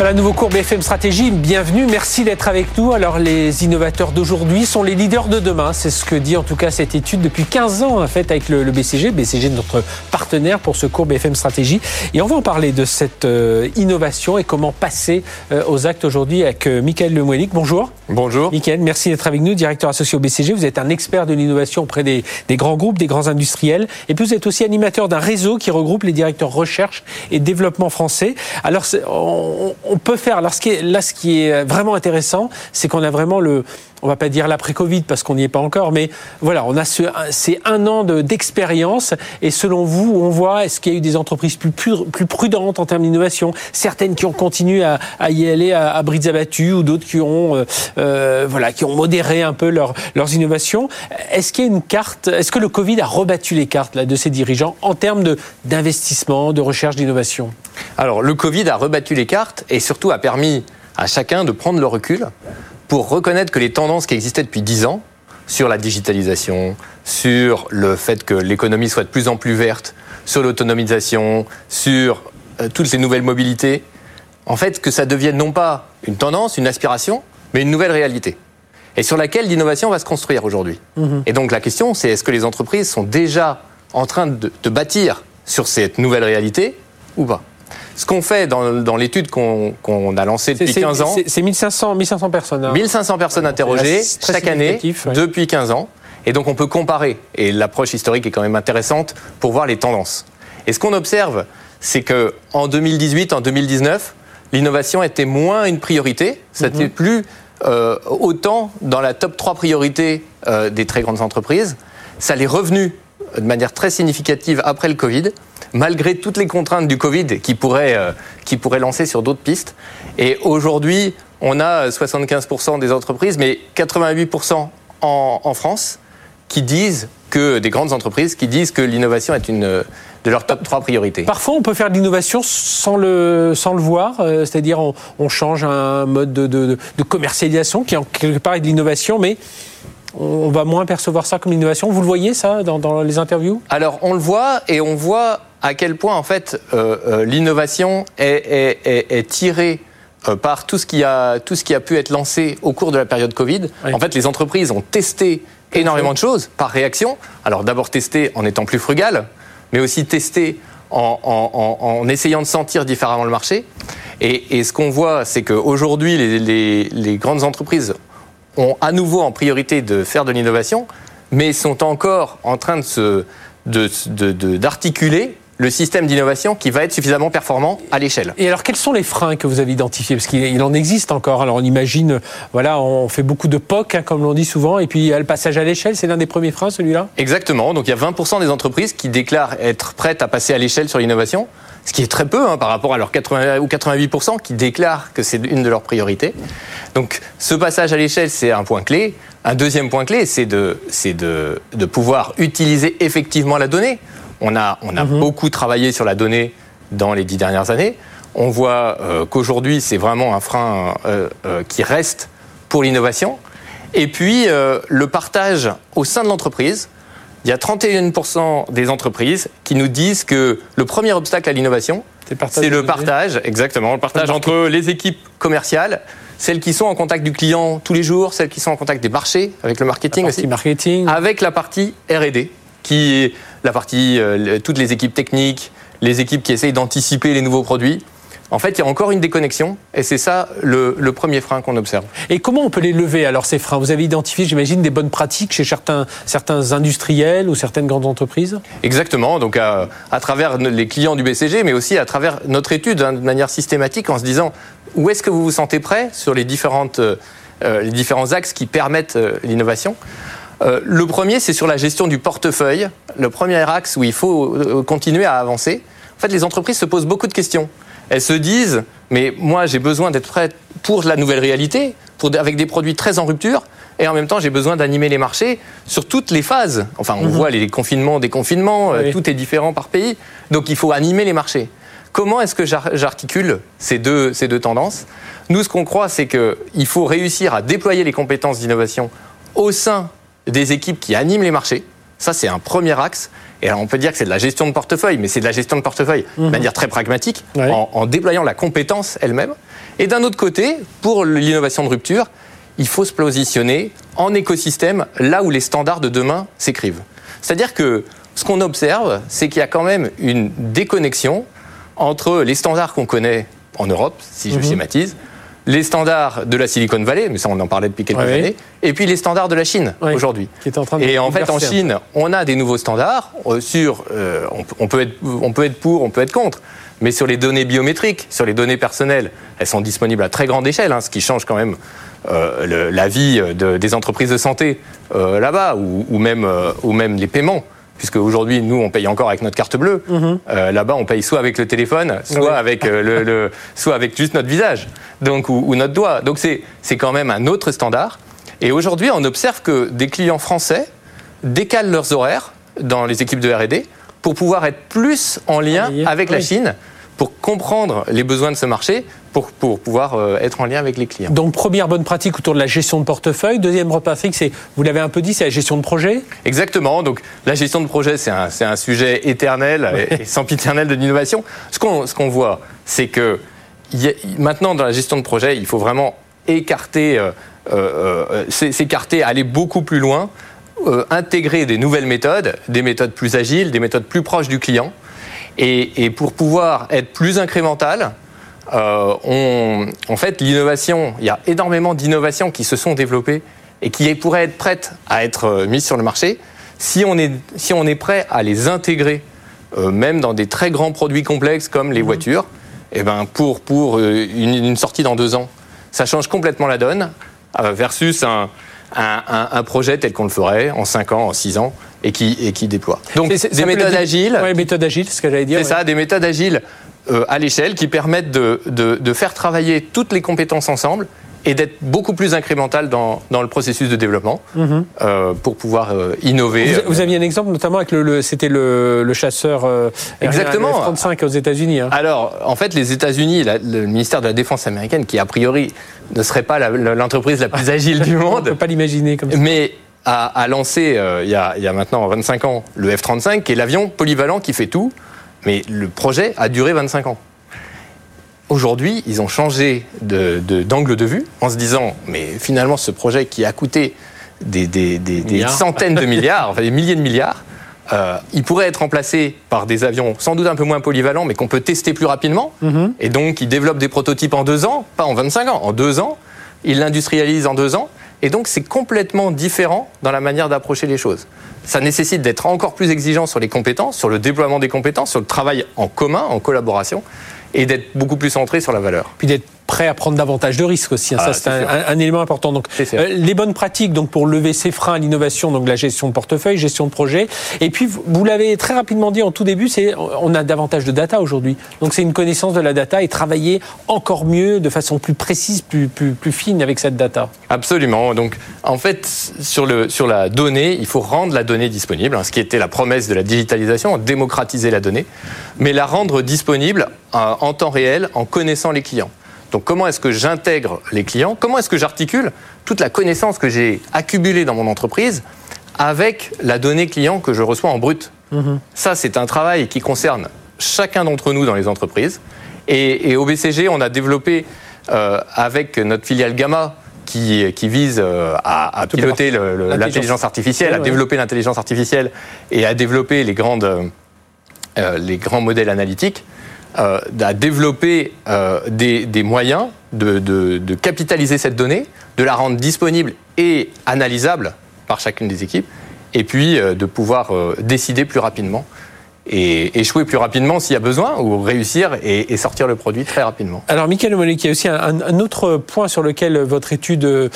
Voilà, nouveau cours BFM Stratégie, bienvenue, merci d'être avec nous. Alors les innovateurs d'aujourd'hui sont les leaders de demain, c'est ce que dit en tout cas cette étude depuis 15 ans en fait avec le, BCG, BCG notre partenaire pour ce cours BFM Stratégie. Et on va en parler de cette euh, innovation et comment passer euh, aux actes aujourd'hui avec euh, Michael. Bonjour. Bonjour. Michael, merci d'être avec nous, directeur associé au BCG. Vous êtes un expert de l'innovation auprès des, des, grands groupes, des grands industriels. Et puis vous êtes aussi animateur d'un réseau qui regroupe les directeurs recherche et développement français. Alors on, on peut faire. Là, ce qui est vraiment intéressant, c'est qu'on a vraiment le, on va pas dire l'après-Covid parce qu'on n'y est pas encore, mais voilà, on a ce, c'est un an d'expérience. et selon vous, on voit est-ce qu'il y a eu des entreprises plus, prudentes en termes d'innovation, certaines qui ont continué à, y aller à, à brides abattues ou d'autres qui ont, euh, euh, voilà, qui ont modéré un peu leur, leurs innovations. Est-ce qu'il y a une carte Est-ce que le Covid a rebattu les cartes là de ces dirigeants en termes de d'investissement, de recherche, d'innovation? Alors, le Covid a rebattu les cartes et surtout a permis à chacun de prendre le recul pour reconnaître que les tendances qui existaient depuis 10 ans sur la digitalisation, sur le fait que l'économie soit de plus en plus verte, sur l'autonomisation, sur euh, toutes ces nouvelles mobilités, en fait, que ça devienne non pas une tendance, une aspiration, mais une nouvelle réalité. Et sur laquelle l'innovation va se construire aujourd'hui. Mhm. Et donc la question, c'est est-ce que les entreprises sont déjà en train de, de bâtir sur cette nouvelle réalité ou pas? Ce qu'on fait dans, l'étude qu'on a lancée depuis 15 ans. C'est 1500, 1500 personnes. 1500 hein. personnes interrogées chaque année depuis 15 ans. Et donc on peut comparer. Et l'approche historique est quand même intéressante pour voir les tendances. Et ce qu'on observe, c'est que en 2018, en 2019, l'innovation était moins une priorité. Ça n'était mhm. plus euh, autant dans la top 3 priorités euh, des très grandes entreprises. Ça l'est revenu de manière très significative après le Covid malgré toutes les contraintes du Covid qui pourraient, euh, qui lancer sur d'autres pistes. Et aujourd'hui, on a 75% des entreprises, mais 88% en, en, France, qui disent que des grandes entreprises qui disent que l'innovation est une de leurs top 3 priorités. Parfois, on peut faire de l'innovation sans le, sans le voir, euh, c'est-à-dire on, on, change un mode de, de, de, commercialisation qui en quelque part est de l'innovation, mais on va moins percevoir ça comme innovation. Vous le voyez ça dans, dans les interviews? Alors on le voit et on voit à quel point en fait euh, euh, l'innovation est, tirée euh, par tout ce, qui a, tout ce qui a pu être lancé au cours de la période Covid. En fait, les entreprises ont testé énormément de choses par réaction. Alors d'abord testé en étant plus frugal, mais aussi testé en, essayant de sentir différemment le marché. Et, ce qu'on voit, c'est qu'aujourd'hui, les, les grandes entreprises ont à nouveau en priorité de faire de l'innovation, mais sont encore en train de se d'articuler le système d'innovation qui va être suffisamment performant à l'échelle. Et alors, quels sont les freins que vous avez identifiés? Parce qu'il en existe encore. Alors, on imagine, voilà, on fait beaucoup de POC, hein, comme l'on dit souvent, et puis le passage à l'échelle, c'est l'un des premiers freins, celui-là? Exactement. Donc, il y a 20% des entreprises qui déclarent être prêtes à passer à l'échelle sur l'innovation, ce qui est très peu hein, par rapport à leurs 80 ou 88% qui déclarent que c'est une de leurs priorités. Donc, ce passage à l'échelle, c'est un point clé. Un deuxième point clé, c'est de, de, de pouvoir utiliser effectivement la donnée. On a, on a mhm. beaucoup travaillé sur la donnée dans les dix dernières années. On voit euh, qu'aujourd'hui, c'est vraiment un frein euh, euh, qui reste pour l'innovation. Et puis, le partage au sein de l'entreprise. Il y a 31% des entreprises qui nous disent que le premier obstacle à l'innovation, c'est le partage, exactement, le partage entre les équipes commerciales, celles qui sont en contact du client tous les jours, celles qui sont en contact des marchés, avec le marketing aussi, marketing. avec la partie R&D, qui est la partie, euh, toutes les équipes techniques, les équipes qui essayent d'anticiper les nouveaux produits. En fait, il y a encore une déconnexion, et c'est ça le, premier frein qu'on observe. Et comment on peut les lever alors ces freins? Vous avez identifié, j'imagine, des bonnes pratiques chez certains, certains industriels ou certaines grandes entreprises? Exactement. Donc à, travers les clients du BCG, mais aussi à travers notre étude hein, de manière systématique, en se disant où est-ce que vous vous sentez prêt sur les différentes euh, les différents axes qui permettent euh, l'innovation? Euh, le premier, c'est sur la gestion du portefeuille. Le premier axe où il faut euh, continuer à avancer. En fait, les entreprises se posent beaucoup de questions. Elles se disent, mais moi, j'ai besoin d'être prête pour la nouvelle réalité, pour, avec des produits très en rupture, et en même temps, j'ai besoin d'animer les marchés sur toutes les phases. Enfin, on mhm. voit les confinements, déconfinements, euh, tout est différent par pays. Donc, il faut animer les marchés. Comment est-ce que j'articule ces deux, ces deux tendances? Nous, ce qu'on croit, c'est qu'il faut réussir à déployer les compétences d'innovation au sein des équipes qui animent les marchés. Ça, c'est un premier axe. Et alors, on peut dire que c'est de la gestion de portefeuille, mais c'est de la gestion de portefeuille de manière très pragmatique, Ouais. en, en déployant la compétence elle-même. Et d'un autre côté, pour l'innovation de rupture, il faut se positionner en écosystème là où les standards de demain s'écrivent. C'est-à-dire que ce qu'on observe, c'est qu'il y a quand même une déconnexion entre les standards qu'on connaît en Europe, si je Mhm. schématise, les standards de la Silicon Valley, mais ça on en parlait depuis quelques Ouais. années, et puis les standards de la Chine Ouais. aujourd'hui. Et en fait, en Chine, on a des nouveaux standards euh, sur. euh, on, peut- on peut être, on peut être pour, on peut être contre. Mais sur les données biométriques, sur les données personnelles, elles sont disponibles à très grande échelle, hein, ce qui change quand même euh, le- la vie de- des entreprises de santé euh, là-bas, ou, ou même, ou même les paiements. Puisque aujourd'hui, nous, on paye encore avec notre carte bleue. Euh, là-bas, on paye soit avec le téléphone, soit, avec, euh, le, le- soit avec juste notre visage donc, ou, ou notre doigt. Donc c'est c'est quand même un autre standard. Et aujourd'hui, on observe que des clients français décalent leurs horaires dans les équipes de R&D pour pouvoir être plus en lien avec la. Chine, pour comprendre les besoins de ce marché, pour, pour pouvoir euh, être en lien avec les clients. Donc première bonne pratique autour de la gestion de portefeuille. Deuxième pratique, c'est, vous l'avez un peu dit, c'est la gestion de projet. Exactement. Donc la gestion de projet, c'est un, sujet éternel et, et sempiternel de l'innovation. Ce qu'on ce qu'on voit, c'est que il y a- maintenant dans la gestion de projet, il faut vraiment écarter, euh, euh, s'é- s'écarter, aller beaucoup plus loin, intégrer des nouvelles méthodes, des méthodes plus agiles, des méthodes plus proches du client. Et, et pour pouvoir être plus incrémental, euh, on, en fait, l'innovation, il y a énormément d'innovations qui se sont développées et qui pourraient être prêtes à être euh, mises sur le marché si on est, si on est prêt à les intégrer, euh, même dans des très grands produits complexes comme les voitures, et ben pour, pour une, une sortie dans deux ans. Ça change complètement la donne euh, versus un, un, projet tel qu'on le ferait en cinq ans, en six ans, et qui, et qui déploie. Donc, des méthodes le- agiles. Ouais, méthode agile, c'est ce que j'allais dire. C'est ça, des méthodes agiles euh, à l'échelle qui permettent de, de- de faire travailler toutes les compétences ensemble et d'être beaucoup plus incrémental dans, dans le processus de développement euh, pour pouvoir euh, innover. Mhm. Vous, vous aviez un exemple notamment avec le, le- c'était le, le chasseur Exactement. F-35 aux États-Unis. hein. Alors, en fait, les États-Unis, le ministère de la Défense américaine, qui a priori ne serait pas la- l'entreprise la, plus agile du On ne peut monde, pas l'imaginer comme ça. mais a, a lancé il, y a, il y a maintenant 25 ans le F-35, qui est l'avion polyvalent qui fait tout, mais le projet a duré 25 ans. Aujourd'hui, ils ont changé de- de- d'angle de, vue en se disant, mais finalement, ce projet qui a coûté des, des- des- des Milliards. centaines de milliards, enfin des milliers de milliards, euh, il pourrait être remplacé par des avions sans doute un peu moins polyvalents, mais qu'on peut tester plus rapidement. Et donc, ils développent des prototypes en deux ans, pas en 25 ans, en deux ans. Ils l'industrialisent en deux ans. Et donc, c'est complètement différent dans la manière d'approcher les choses. Ça nécessite d'être encore plus exigeant sur les compétences, sur le déploiement des compétences, sur le travail en commun, en collaboration, et d'être beaucoup plus centré sur la valeur. Puis d'être prêt à prendre davantage de risques aussi. hein. Ah, ça, c'est un, sûr. un- un élément important. Donc, euh, les bonnes pratiques donc pour lever ses freins à l'innovation, donc la gestion de portefeuille, gestion de projet. Et puis, vous, l'avez très rapidement dit en tout début, c'est on a davantage de data aujourd'hui. Donc, c'est une connaissance de la data et travailler encore mieux, de façon plus précise, plus, plus, plus fine avec cette data. Absolument. Donc, en fait, sur, le, sur la donnée, il faut rendre la donnée disponible, hein, ce qui était la promesse de la digitalisation, démocratiser la donnée, mais la rendre disponible euh, en temps réel, en connaissant les clients. Donc, comment est-ce que j'intègre les clients? Comment est-ce que j'articule toute la connaissance que j'ai accumulée dans mon entreprise avec la donnée client que je reçois en brut? Ça, c'est un travail qui concerne chacun d'entre nous dans les entreprises. Et, et au BCG, on a développé euh, avec notre filiale Gamma, qui, qui vise euh, à, piloter l'intelligence artificielle, à ouais. développer l'intelligence artificielle et à développer les, grandes, euh, euh, les grands modèles analytiques, euh, à développer euh, des, moyens de, capitaliser cette donnée, de la rendre disponible et analysable par chacune des équipes, et puis euh, de pouvoir décider plus rapidement et échouer plus rapidement s'il y a besoin, ou réussir et, et sortir le produit très rapidement. Alors, Michael Mollet, il y a aussi un, un autre point sur lequel votre étude euh,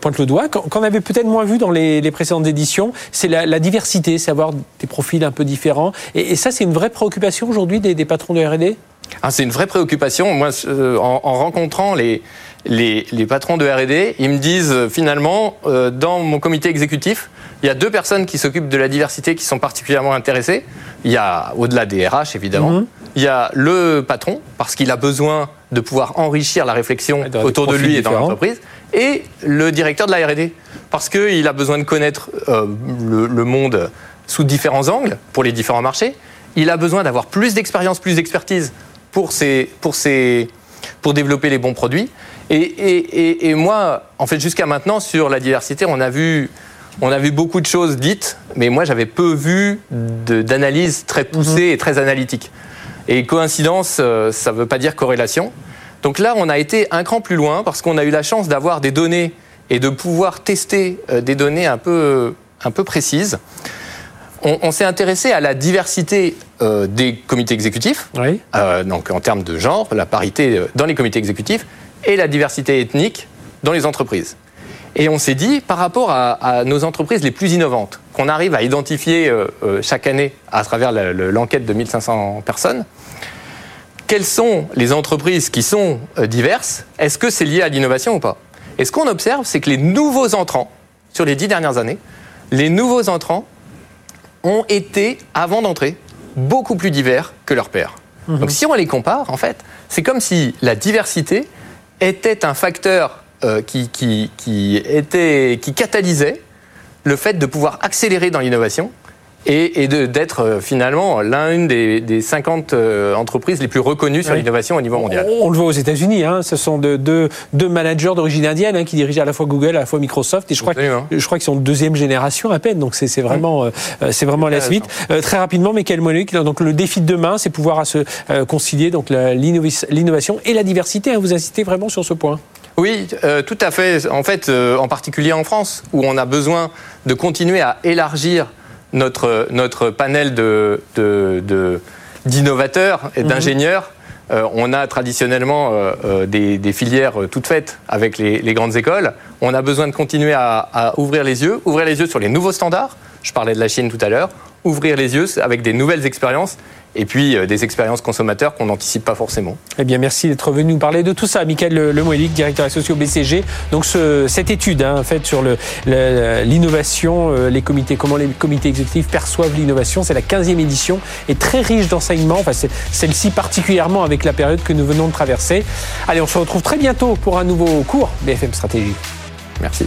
pointe le doigt, qu'on avait peut-être moins vu dans les, les précédentes éditions, c'est la, la diversité, c'est avoir des profils un peu différents. Et, et ça, c'est une vraie préoccupation aujourd'hui des, des patrons de R&D Ah, c'est une vraie préoccupation. Moi, euh, en, en rencontrant les, les, les patrons de R&D, ils me disent euh, finalement, euh, dans mon comité exécutif, il y a deux personnes qui s'occupent de la diversité qui sont particulièrement intéressées. Il y a, au-delà des RH évidemment, Mhm. il y a le patron, parce qu'il a besoin de pouvoir enrichir la réflexion autour de lui et dans l'entreprise, et le directeur de la R&D, parce qu'il a besoin de connaître euh, le, le monde sous différents angles pour les différents marchés. Il a besoin d'avoir plus d'expérience, plus d'expertise pour, ses, pour, ses, pour développer les bons produits. Et, et, et, moi, en fait, jusqu'à maintenant, sur la diversité, on a vu, on a vu beaucoup de choses dites, mais moi, j'avais peu vu d'analyses très poussées et très analytiques. Et coïncidence, euh, ça ne veut pas dire corrélation. Donc là, on a été un cran plus loin parce qu'on a eu la chance d'avoir des données et de pouvoir tester euh, des données un peu, un peu précises. On, on s'est intéressé à la diversité euh, des comités exécutifs, Oui. euh, donc en termes de genre, la parité euh, dans les comités exécutifs et la diversité ethnique dans les entreprises. Et on s'est dit, par rapport à, à nos entreprises les plus innovantes, qu'on arrive à identifier euh, chaque année à travers l'enquête de 1500 personnes, quelles sont les entreprises qui sont diverses? Est-ce que c'est lié à l'innovation ou pas? Et ce qu'on observe, c'est que les nouveaux entrants, sur les dix dernières années, les nouveaux entrants ont été, avant d'entrer, beaucoup plus divers que leurs pairs. Donc si on les compare, en fait, c'est comme si la diversité était un facteur euh, qui, qui, qui, était, qui catalysait le fait de pouvoir accélérer dans l'innovation et, d'être euh, finalement l'une des, des 50 euh, entreprises les plus reconnues sur Oui. l'innovation au niveau mondial. On, on le voit aux États-Unis. Hein. Ce sont deux, managers d'origine indienne hein, qui dirigent à la fois Google, à la fois Microsoft. Et je crois, que, Absolument. je crois qu'ils sont de deuxième génération à peine. Donc c'est vraiment, euh, euh, c'est vraiment la suite. Euh, très rapidement, Michael Monique, donc le défi de demain, c'est pouvoir à se euh, concilier donc l'innovation et la diversité. hein. Vous insistez vraiment sur ce point. Oui, euh, tout à fait. En fait, euh, en particulier en France, où on a besoin de continuer à élargir notre, notre panel de, d'innovateurs et d'ingénieurs. Euh, on a traditionnellement euh, euh, des, des filières toutes faites avec les, les grandes écoles. On a besoin de continuer à, à ouvrir les yeux, ouvrir les yeux sur les nouveaux standards. Je parlais de la Chine tout à l'heure. Ouvrir les yeux avec des nouvelles expériences et puis euh, des expériences consommateurs qu'on n'anticipe pas forcément. Eh bien, merci d'être venu nous parler de tout ça. Michael Le- Lemoylic, directeur associé au BCG. Donc, ce- cette étude hein, faite sur le- le- l'innovation, euh, les comités, comment les comités exécutifs perçoivent l'innovation, c'est la 15e édition et très riche d'enseignements. Enfin, celle-ci particulièrement avec la période que nous venons de traverser. Allez, on se retrouve très bientôt pour un nouveau cours BFM Stratégie. Merci.